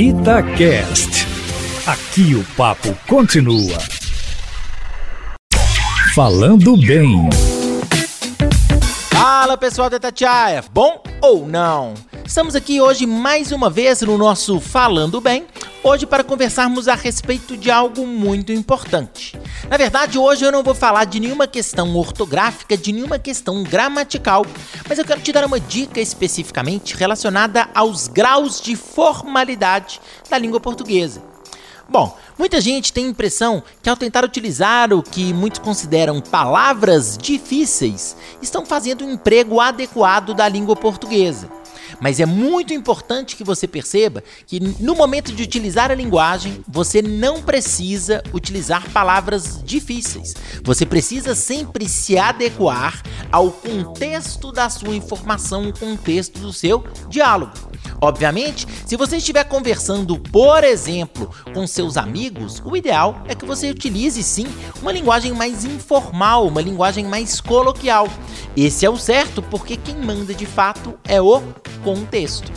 Itacast. Aqui o papo continua. Falando bem. Fala pessoal da Itatiaia, bom ou não? Estamos aqui hoje mais uma vez no nosso Falando Bem, hoje para conversarmos a respeito de algo muito importante. Na verdade, hoje eu não vou falar de nenhuma questão ortográfica, de nenhuma questão gramatical, mas eu quero te dar uma dica especificamente relacionada aos graus de formalidade da língua portuguesa. Bom, muita gente tem a impressão que ao tentar utilizar o que muitos consideram palavras difíceis, estão fazendo um emprego adequado da língua portuguesa. Mas é muito importante que você perceba que no momento de utilizar a linguagem, você não precisa utilizar palavras difíceis. Você precisa sempre se adequar ao contexto da sua informação, o contexto do seu diálogo. Obviamente, se você estiver conversando, por exemplo, com seus amigos, o ideal é que você utilize sim uma linguagem mais informal, uma linguagem mais coloquial. Esse é o certo porque quem manda de fato é o contexto.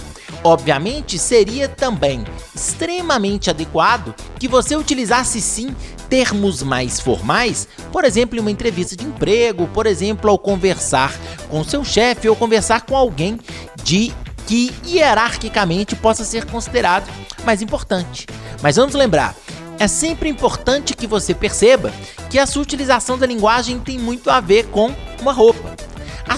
Obviamente, seria também extremamente adequado que você utilizasse sim termos mais formais, por exemplo, em uma entrevista de emprego, por exemplo, ao conversar com seu chefe ou conversar com alguém de que hierarquicamente possa ser considerado mais importante. Mas vamos lembrar, é sempre importante que você perceba que a sua utilização da linguagem tem muito a ver com uma roupa.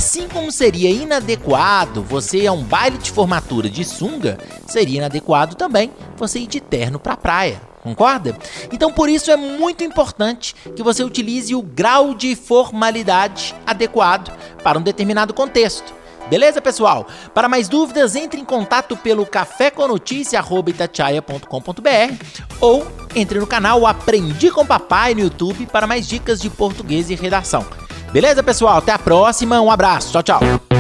Assim como seria inadequado você ir a um baile de formatura de sunga, seria inadequado também você ir de terno para a praia. Concorda? Então, por isso é muito importante que você utilize o grau de formalidade adequado para um determinado contexto. Beleza, pessoal? Para mais dúvidas, entre em contato pelo caféconoticia.com.br ou entre no canal Aprendi com Papai no YouTube para mais dicas de português e redação. Beleza, pessoal? Até a próxima. Um abraço. Tchau, tchau.